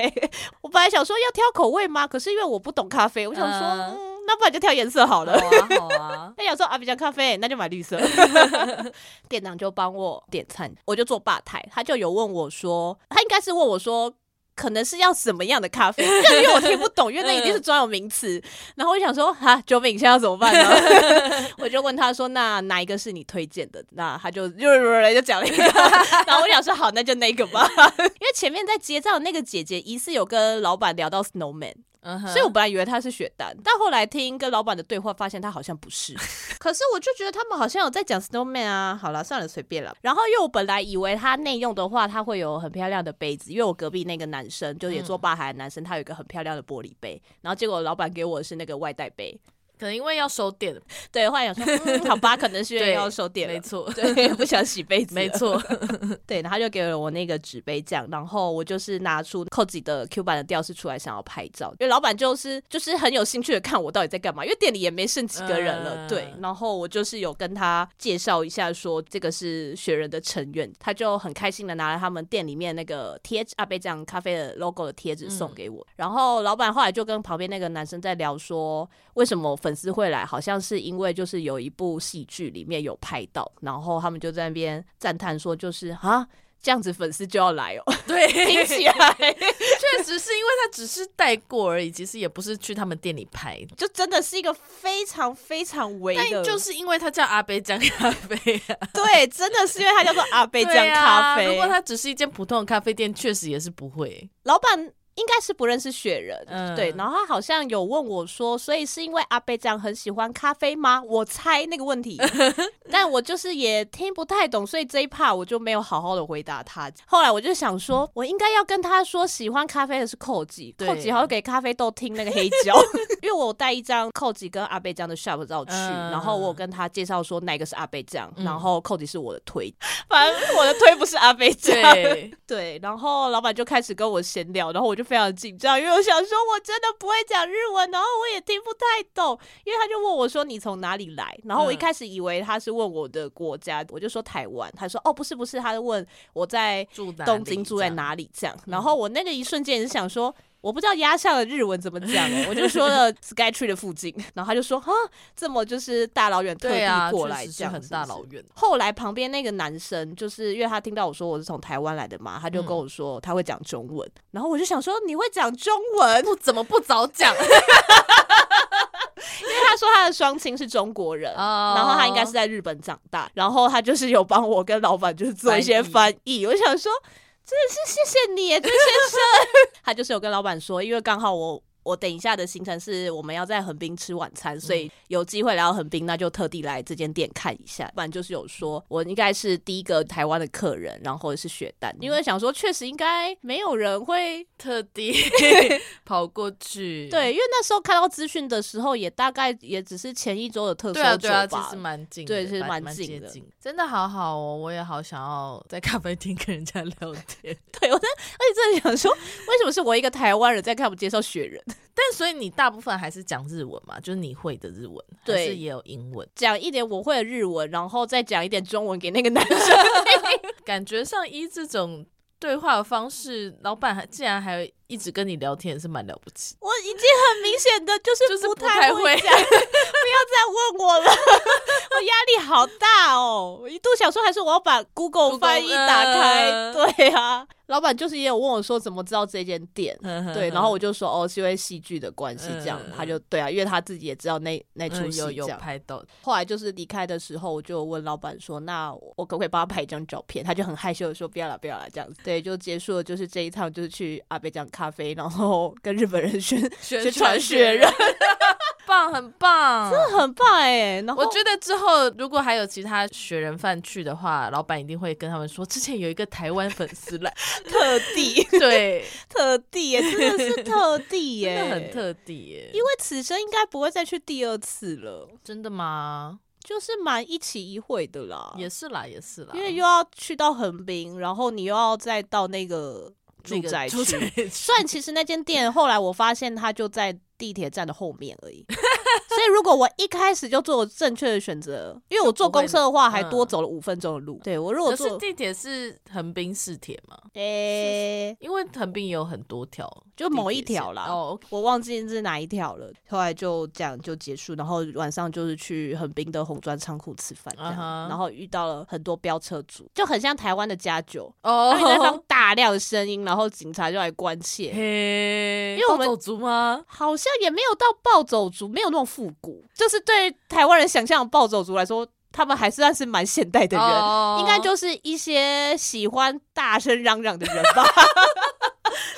我本来想说要挑口味吗？可是因为我不懂咖啡，我想说。嗯那不然就挑颜色好了。好啊，好啊。那有时候阿比酱咖啡，那就买绿色。店长就帮我点餐，我就坐吧台，他就有问我说，他应该是问我说。可能是要什么样的咖啡？因为我听不懂，因为那一定是专有名词。然后我就想说，哈，救命，现在要怎么办呢？我就问他说，那哪一个是你推荐的？那他就就就讲了一个。然后我想说，好，那就那个吧。因为前面在结账那个姐姐疑似有跟老板聊到 Snowman。Uh. 所以，我本来以为他是雪丹，但后来听跟老板的对话，发现他好像不是。可是，我就觉得他们好像有在讲 Snowman 啊。好了，算了，随便了。然后，因为我本来以为他内用的话，他会有很漂亮的杯子，因为我隔壁那个男生，就也做吧台的男生，他有一个很漂亮的玻璃杯。然后，结果老板给我的是那个外带杯。可能因为要收店，对，后来想说，嗯、好吧，可能是因为要收店，没错，对，不想洗杯子，没错，对，然后他就给了我那个纸杯这样，然后我就是拿出 COZY 的 Q 版的吊饰出来，想要拍照，因为老板就是就是很有兴趣的看我到底在干嘛，因为店里也没剩几个人了，嗯、对，然后我就是有跟他介绍一下，说这个是雪人的成员，他就很开心的拿了他们店里面那个贴纸阿贝酱咖啡的 logo 的贴纸送给我，嗯、然后老板后来就跟旁边那个男生在聊说，为什么粉丝会来，好像是因为就是有一部戏剧里面有拍到，然后他们就在那边赞叹说，就是啊，这样子粉丝就要来哦。对，听起来确实是因为他只是带过而已，其实也不是去他们店里拍，就真的是一个非常非常微的，但就是因为他叫阿贝酱咖啡啊。对，真的是因为他叫做阿贝酱咖啡。啊，如果他只是一间普通的咖啡店，确实也是不会。老板。应该是不认识雪人，嗯、对。然后他好像有问我说，所以是因为阿贝酱很喜欢咖啡吗？我猜那个问题，但我就是也听不太懂，所以这一 part 我就没有好好的回答他。后来我就想说，我应该要跟他说，喜欢咖啡的是 COZY，COZY 对还要给咖啡豆听那个黑胶，因为我带一张 COZY 跟阿贝酱的 shop 照去，嗯、然后我跟他介绍说哪个是阿贝酱，嗯、然后 COZY 是我的推，反正我的推不是阿贝酱，对，对。然后老板就开始跟我闲聊，然后我就。非常紧张，因为我想说，我真的不会讲日文，然后我也听不太懂。因为他就问我说：“你从哪里来？”然后我一开始以为他是问我的国家，嗯、我就说台湾。他说：“哦，不是，不是，他是问我在东京住在哪里这样。”然后我那个一瞬间也是想说。我不知道压下的日文怎么讲、欸，我就说了 Skytree 的附近，然后他就说啊，这么就是大老远特地过来，这样很大老远。后来旁边那个男生，就是因为他听到我说我是从台湾来的嘛，他就跟我说他会讲中文，嗯、然后我就想说你会讲中文，不怎么不早讲？因为他说他的双亲是中国人，哦、然后他应该是在日本长大，然后他就是有帮我跟老板就是做一些翻译，我想说。真的是谢谢你，朱先生。他就是有跟老板说，因为刚好我。我等一下的行程是我们要在横滨吃晚餐，所以有机会来到横滨，那就特地来这间店看一下。不然就是有说我应该是第一个台湾的客人，然后是雪丹，因为想说确实应该没有人会 特地 跑过去。对，因为那时候看到资讯的时候，也大概也只是前一周的特搜酒吧，其实蛮近，对，是蛮近的，真的好好哦，我也好想要在咖啡厅跟人家聊天。对，我真的而且真的想说，为什么是我一个台湾人在看我们介绍雪人？但所以你大部分还是讲日文嘛？就是你会的日文，对，还是也有英文？讲一点我会的日文，然后再讲一点中文给那个男生。感觉上一这种对话的方式，老板还竟然还一直跟你聊天，也是蛮了不起。我已经很明显的就是不太会讲，不要再问我了，我压力好大哦。我一度想说，还是我要把 Google 翻译打开。对啊。老板就是也有问我说怎么知道这间店，对，然后我就说哦，是因为戏剧的关系这样，他就对啊，因为他自己也知道那那出戏有拍到。后来就是离开的时候，我就问老板说，那我可不可以帮他拍一张照片？他就很害羞的说不要了，不要了这样子。对，就结束了，就是这一趟就是去阿贝酱咖啡，然后跟日本人宣 宣传雪人。棒，很棒，真的很棒哎！然后我觉得之后如果还有其他雪人饭去的话，老板一定会跟他们说，之前有一个台湾粉丝来，特地对，特地耶，真的是特地耶，真的很特地耶。因为此生应该不会再去第二次了，真的吗？就是蛮一期一会的啦，也是啦，也是啦，因为又要去到横滨，然后你又要再到那个住宅区，虽然其实那间店后来我发现它就在。地铁站的后面而已，所以如果我一开始就做正确的选择，因为我坐公车的话还多走了五分钟的路。对，我如果坐地铁是横滨市铁嘛？诶、欸，因为横滨也有很多条，就某一条啦。哦，我忘记是哪一条了。后来就这样就结束，然后晚上就是去横滨的红砖仓库吃饭，这样、uh -huh。然后遇到了很多飙车族，就很像台湾的家酒哦，在放 大量的声音，然后警察就来关切。嘿，因为我们暴走族吗？好像也没有到暴走族，没有那种复古，就是对台湾人想象的暴走族来说，他们还算是蛮现代的人，oh. 应该就是一些喜欢大声嚷嚷的人吧。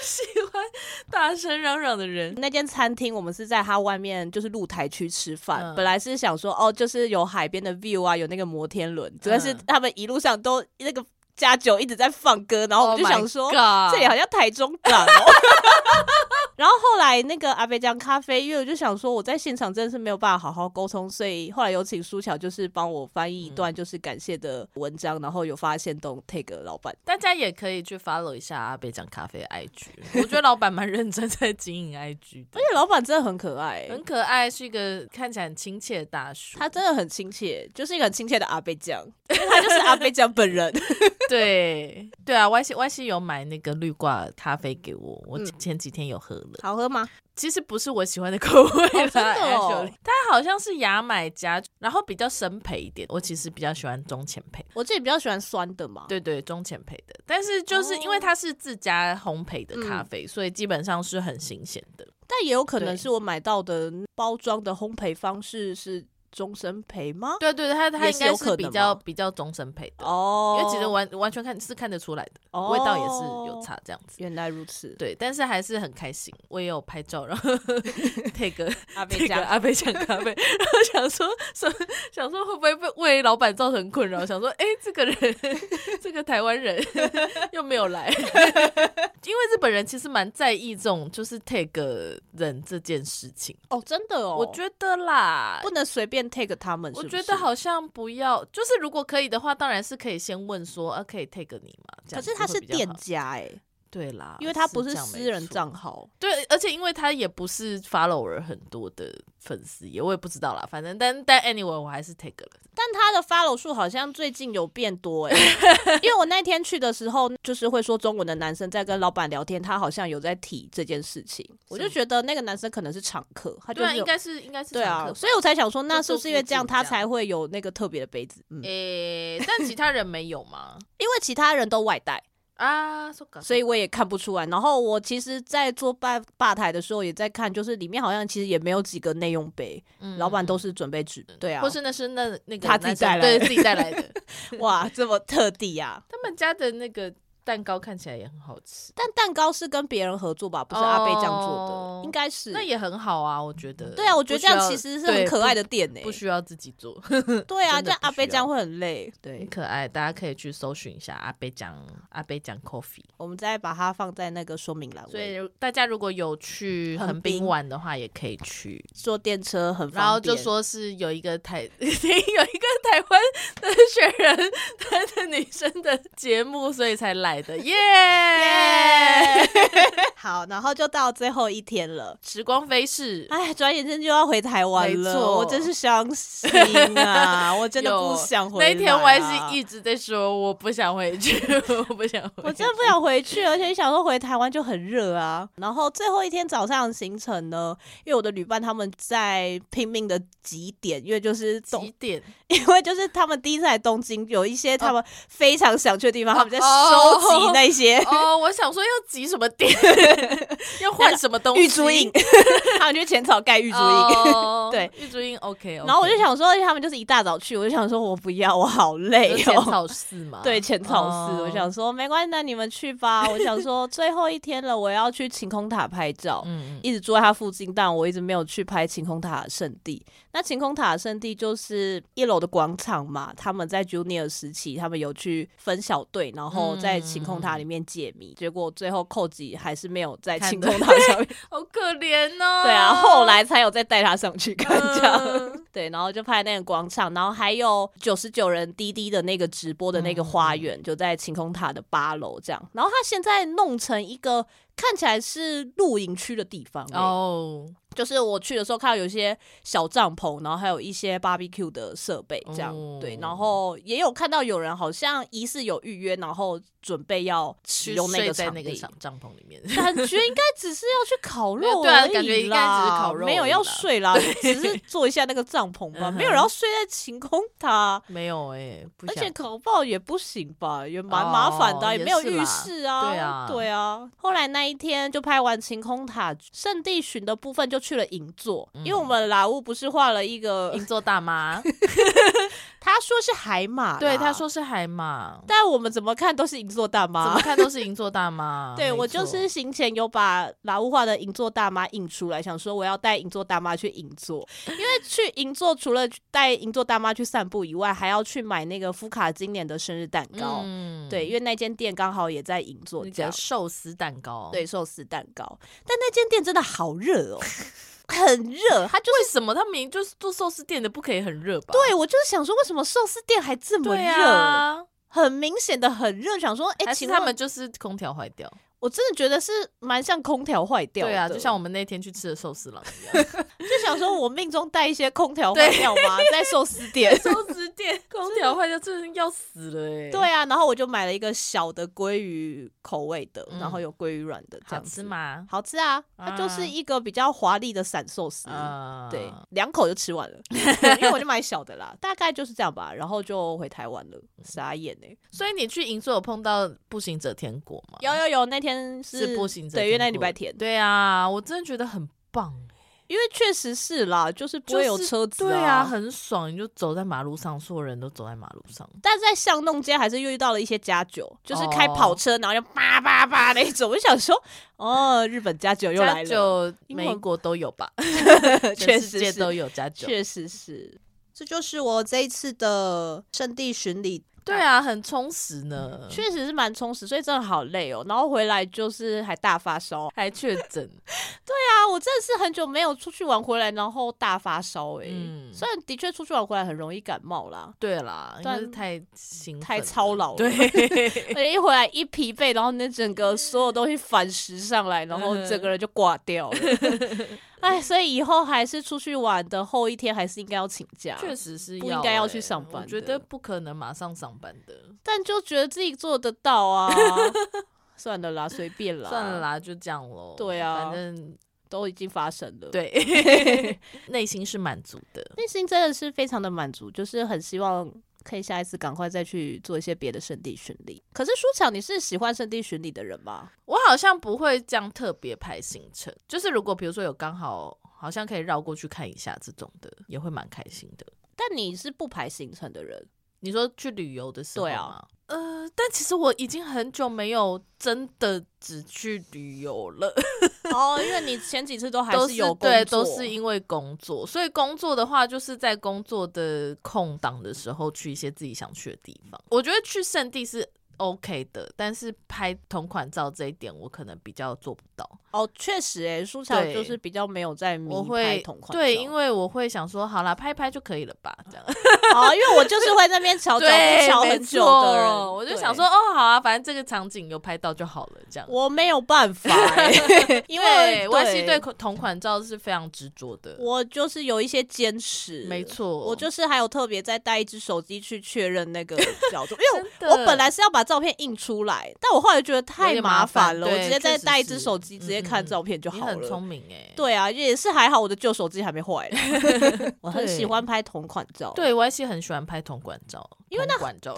喜欢大声嚷嚷的人。那间餐厅，我们是在它外面，就是露台区吃饭、嗯。本来是想说，哦，就是有海边的 view 啊，有那个摩天轮。主要是他们一路上都那个加酒一直在放歌，然后我们就想说，oh、这里好像台中港哦。然后后来那个阿贝酱咖啡，因为我就想说我在现场真的是没有办法好好沟通，所以后来有请苏乔就是帮我翻译一段就是感谢的文章，嗯、然后有发现动 take 老板，大家也可以去 follow 一下阿贝酱咖啡的 IG，我觉得老板蛮认真在经营 IG，而且老板真的很可爱，很可爱，是一个看起来很亲切的大叔，他真的很亲切，就是一个很亲切的阿贝酱，因为他就是阿贝酱本人，对。对啊，Y C Y C 有买那个绿挂咖啡给我，我前几天有喝。好喝吗？其实不是我喜欢的口味啦，真的哦。它好像是牙买加，然后比较深焙一点。我其实比较喜欢中浅焙，我自己比较喜欢酸的嘛。对对，中浅焙的。但是就是因为它是自家烘焙的咖啡，哦，所以基本上是很新鲜的。但也有可能是我买到的包装的烘焙方式是。中深焙吗？对对对，它它应该是比较比较终身陪的哦，因为其实完完全看是看得出来的，哦，味道也是有差这样子。原来如此，对，但是还是很开心。我也有拍照，然后 take 阿贝酱阿贝讲咖啡，然后想说说想说会不会为为老板造成困扰？想说哎，这个人 这个台湾人 又没有来，日本人其实蛮在意这种就是 take 人这件事情。哦，真的哦，我觉得啦，不能随便。take 他们是是，我觉得好像不要，就是如果可以的话，当然是可以先问说，啊，可以 take 你吗？可是他是店家哎、欸，对啦，因为他不是私人账号，对，而且因为他也不是 follower 很多的粉丝，也我也不知道啦，反正但但 anyway 我还是 take 了。但他的 follow 数好像最近有变多哎、欸，因为我那天去的时候，就是会说中文的男生在跟老板聊天，他好像有在提这件事情，我就觉得那个男生可能是常客，他就是、对、啊、应该是应该是常客，对啊，所以我才想说，那是不是因为这样他才会有那个特别的杯子？嗯，诶、欸，但其他人没有吗？因为其他人都外带。啊，所以我也看不出来。然后我其实，在做吧吧台的时候，也在看，就是里面好像其实也没有几个内用杯，嗯、老板都是准备纸的，对啊，或是那是那那个他自己带来的，对，自己带来的，哇，这么特地啊！他们家的那个。蛋糕看起来也很好吃，但蛋糕是跟别人合作吧，不是阿贝这样做的，哦、应该是。那也很好啊，我觉得。对啊，我觉得这样其实是很可爱的店呢、欸，不需要自己做。对啊，这样阿贝酱会很累。对，很可爱，大家可以去搜寻一下阿贝酱，阿贝酱 Coffee。我们再把它放在那个说明栏。所以大家如果有去横滨玩的话，也可以去坐电车，很方便。然后就说是有一个台，有一个台湾的雪人他 的女生的节目，所以才来的，耶、yeah!。耶、yeah! 好，然后就到最后一天了，时光飞逝，哎，转眼间就要回台湾了，我真是伤心啊！我真的不想回、啊。那天我还是一直在说我不想回去，我不想回去，我真的不想回去，而且想说回台湾就很热啊。然后最后一天早上行程呢，因为我的旅伴他们在拼命的集点，因为就是集点，因为就是他们第一次来东京，有一些他们非常想去的地方，哦、他们在收集那些。哦，我想说要集什么点，要换什么东西？玉珠印，他们就浅草盖玉珠印，哦、对，玉珠印 OK。然后我就想说，他们就是一大早去，我就想说我不要，我好累哦。浅草寺嘛，对，浅草寺、哦。我想说没关系，那你们去吧。我想说最后一天了，我要去晴空塔拍照，嗯，一直住在它附近，但我一直没有去拍晴空塔的圣地。那晴空塔的圣地就是一楼的广场嘛，他们在 Junior 时期，他们有去分小队，然后在晴空塔里面解谜，结果最后寇吉还是没有在晴空塔上面，好可怜哦。对啊，后来才有再带他上去看这样。嗯、对，然后就拍那个广场，然后还有九十九人滴滴的那个直播的那个花园，就在晴空塔的八楼这样。然后他现在弄成一个看起来是露营区的地方哦。就是我去的时候看到有一些小帐篷，然后还有一些 barbecue 的设备，这样、哦、对，然后也有看到有人好像疑似有预约，然后准备要使用那个在那个帐帐篷里面，感觉应该只是要去烤肉而已啦，对啊，感觉应该只是烤肉，没有要睡啦，只是做一下那个帐篷吧，没有人要睡在晴空塔，没有哎、欸，而且烤爆也不行吧，也蛮麻烦的、啊哦，也没有浴室啊，对啊，对啊。后来那一天就拍完晴空塔圣地巡的部分就。去了银座，因为我们老屋不是画了一个银座大妈，他说是海马，对，他说是海马，但我们怎么看都是银座大妈，怎么看都是银座大妈。对，我就是行前有把老屋化的银座大妈印出来，想说我要带银座大妈去银座，因为去银座除了带银座大妈去散步以外，还要去买那个福卡今年的生日蛋糕。嗯，对，因为那间店刚好也在银座，叫寿司蛋糕，对，寿司蛋糕。但那间店真的好热哦。很热，他就是为什么他明明就是做寿司店的，不可以很热吧？对，我就是想说，为什么寿司店还这么热？啊、很明显的很热，想说，哎、欸，其实他们就是空调坏掉。我真的觉得是蛮像空调坏掉的，对啊，就像我们那天去吃的寿司郎一样，就想说我命中带一些空调坏掉吗？在寿司店，寿司店 空调坏掉，真的要死了哎、欸！对啊，然后我就买了一个小的鲑鱼口味的，然后有鲑鱼软的，这样吃吗？好吃啊！它就是一个比较华丽的散寿司，啊、对，两口就吃完了，因为我就买小的啦，大概就是这样吧，然后就回台湾了，傻眼哎、欸！所以你去银座有碰到步行者天国吗？有有有，那天。是，是步行者，对，因为那礼拜天，对啊，我真的觉得很棒，因为确实是啦，就是不会有车子、啊就是，对啊，很爽，你就走在马路上，所有人都走在马路上，但是在巷弄间还是遇到了一些家酒，就是开跑车，哦、然后就叭叭叭那种，我就想说，哦，日本家酒又来了，就美国都有吧，全世界都有家酒，确实是，这就是我这一次的圣地巡礼。对啊，很充实呢，确实是蛮充实，所以真的好累哦。然后回来就是还大发烧，还确诊。对啊，我真的是很久没有出去玩回来，然后大发烧哎。嗯，虽然的确出去玩回来很容易感冒啦。对啦，但是太辛太操劳了。对，一回来一疲惫，然后那整个所有东西反噬上来，然后整个人就挂掉了。哎，所以以后还是出去玩的后一天，还是应该要请假。确实是不应该要去上班。我觉得不可能马上上班的，但就觉得自己做得到啊。算了啦，随便啦，算了啦，就这样喽。对啊，反正都已经发生了。对，内心是满足的，内心真的是非常的满足，就是很希望。可以下一次赶快再去做一些别的圣地巡礼。可是舒巧，你是喜欢圣地巡礼的人吗？我好像不会这样特别排行程，就是如果比如说有刚好好像可以绕过去看一下这种的，也会蛮开心的。但你是不排行程的人？你说去旅游的时候？对啊。呃，但其实我已经很久没有真的只去旅游了。哦，因为你前几次都还是有工作，对，都是因为工作，所以工作的话就是在工作的空档的时候去一些自己想去的地方。我觉得去圣地是 OK 的，但是拍同款照这一点我可能比较做不到。哦，确实、欸，哎，舒乔就是比较没有在迷拍同款照。对，因为我会想说，好啦，拍一拍就可以了吧，这样。哦，因为我就是会在那边瞧脚步瞧很久的人，我就想说，哦，好啊，反正这个场景有拍到就好了，这样。我没有办法、欸，因为我是对同款照是非常执着的。我就是有一些坚持，没错，我就是还有特别再带一只手机去确认那个 角度，因为我本来是要把照片印出来，但我后来觉得太麻烦了，我直接再带一只手机直接。看照片就好了。你很聪明哎，对啊，也是还好，我的旧手机还没坏。我很喜欢拍同款照，对，我也是很喜欢拍同款照，因为那款照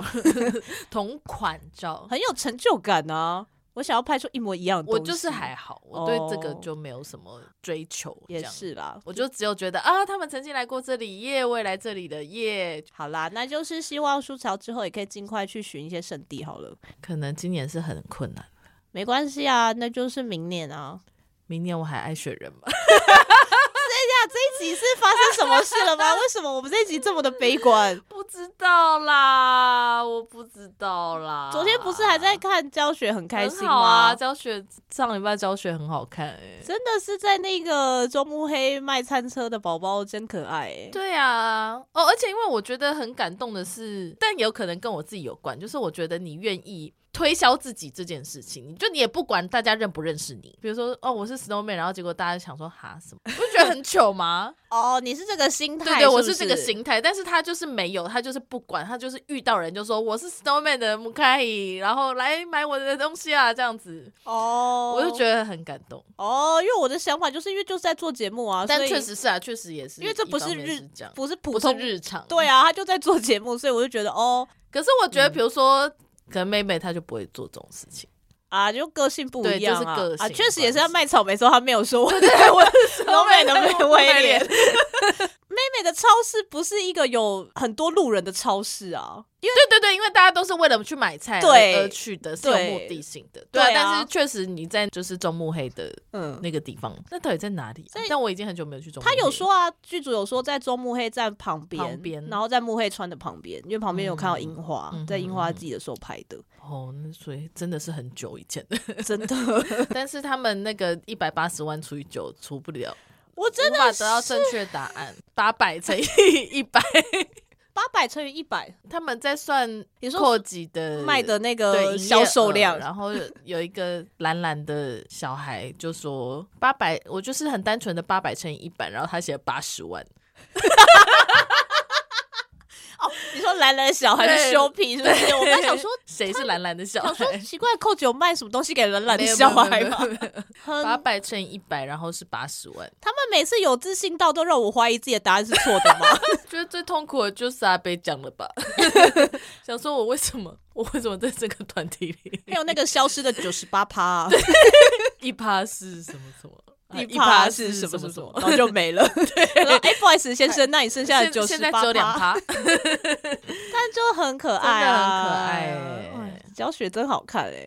同款照 很有成就感啊。我想要拍出一模一样的东西，我就是还好，我对这个就没有什么追求。也是啦，我就只有觉得啊，他们曾经来过这里耶，我也来这里的耶。好啦，那就是希望苏潮之后也可以尽快去寻一些圣地好了。可能今年是很困难。没关系啊，那就是明年啊。明年我还爱雪人吗？这一集是发生什么事了吗？为什么我们这一集这么的悲观？不知道啦，我不知道啦。昨天不是还在看教学，很开心吗？啊，教学上礼拜教学很好看，欸，真的是在那个中目黑卖餐车的宝宝真可爱，欸。对啊，哦，而且因为我觉得很感动的是，但有可能跟我自己有关，就是我觉得你愿意。推销自己这件事情，你就你也不管大家认不认识你。比如说，哦，我是 Snowman，然后结果大家想说哈什么，不觉得很糗吗？哦，你是这个心态，对对，我是这个心态，但是他就是没有，他就是不管，他就是遇到人就说我是 Snowman 的木卡伊，然后来买我的东西啊，这样子。哦，我就觉得很感动。哦，因为我的想法就是因为就是在做节目啊，但确实是啊，确实也是，因为这不是日，不是普通日常。对啊，他就在做节目，所以我就觉得哦。可是我觉得，比如说，嗯、可能妹妹她就不会做这种事情啊，就个性不一样啊，就是个性啊，确实也是要卖草莓时候，她没有说，我，对，对，我是 Snowman 的威廉。妹妹的超市不是一个有很多路人的超市啊。因为对对对，因为大家都是为了去买菜而去的，是有目的性的。对，对啊，但是确实你在就是中目黑的嗯那个地方，嗯、那到底在哪里？啊？但我已经很久没有去中目黑。他有说啊，剧组有说在中目黑站旁边，旁边，然后在目黑川的旁边，因为旁边有看到樱花，嗯、在樱花季的时候拍的。哦，那所以真的是很久以前的，真的。但是他们那个一百八十万除以九除不了，我真的无法得到正确答案，八百乘以一百。八百乘以一百，他们在算你说扩级的卖的那个销售量，然后有一个蓝蓝的小孩就说八百，我就是很单纯的八百乘以一百，然后他写了八十万。说蓝蓝的小孩是修皮是不是？我刚想说 谁是蓝蓝的小孩？说奇怪，扣九卖什么东西给蓝蓝的小孩吧？八百乘以一百，然后是八十万。他们每次有自信到都让我怀疑自己的答案是错的吗？觉得最痛苦的就是阿贝讲了吧？想说我为什么我为什么在这个团体里？还有那个消失的九十八趴，一趴是什么什么？一趴是什么什么什么，然后就没了。对，哎，不好意思，先生，那你剩下的九十八趴，但就很可爱啊，很可爱。教学真好看哎，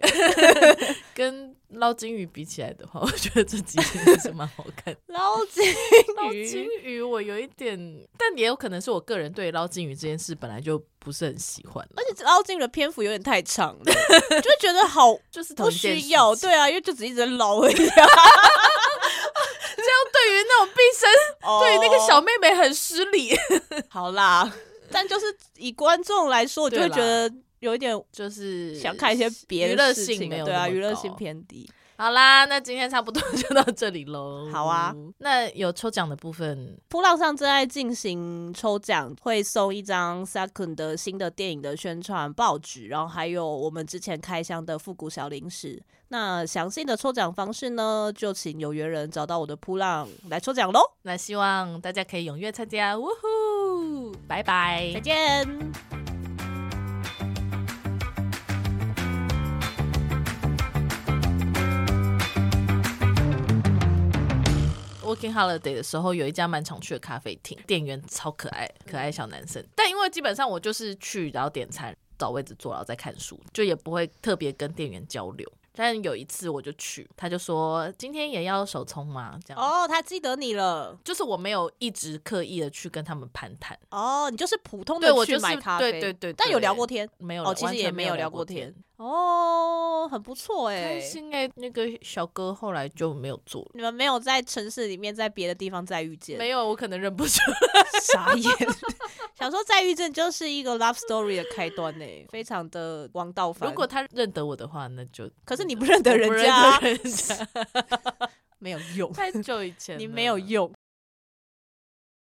跟捞金鱼比起来的话，我觉得这几集还是蛮好看。捞金鱼，捞金鱼，我有一点，但也有可能是我个人对捞金鱼这件事本来就不是很喜欢，而且捞金鱼的篇幅有点太长了，就觉得好就是不需要。对啊，因为就只一直在捞而已。那种毕生，oh, 对于那个小妹妹很失礼。好啦，但就是以观众来说，我就会觉得有一点就是想看一些别的事情，没对啊，娱乐性偏低。好啦，那今天差不多就到这里喽。好啊，那有抽奖的部分，噗浪上正在进行抽奖，会送一张 Sakun 的新的电影的宣传报纸，然后还有我们之前开箱的复古小零食。那详细的抽奖方式呢，就请有缘人找到我的噗浪来抽奖喽。那希望大家可以踊跃参加，呜呼，拜拜，再见。Working Holiday 的时候，有一家蛮常去的咖啡厅，店员超可爱，可爱小男生。但因为基本上我就是去，然后点餐，找位置坐，然后再看书，就也不会特别跟店员交流。但有一次我就去，他就说今天也要手冲吗？这样哦，他记得你了，就是我没有一直刻意的去跟他们攀谈哦，你就是普通的去买咖啡，对对对，但有聊过天没有？哦，其实也没有聊过天哦，很不错哎，开心哎，那个小哥后来就没有做，你们没有在城市里面，在别的地方再遇见？没有，我可能认不出，傻眼。想说再遇见就是一个 love story 的开端呢，非常的王道范。如果他认得我的话，那就可是你不认得人家，人 家没有用。太久以前，你没有用。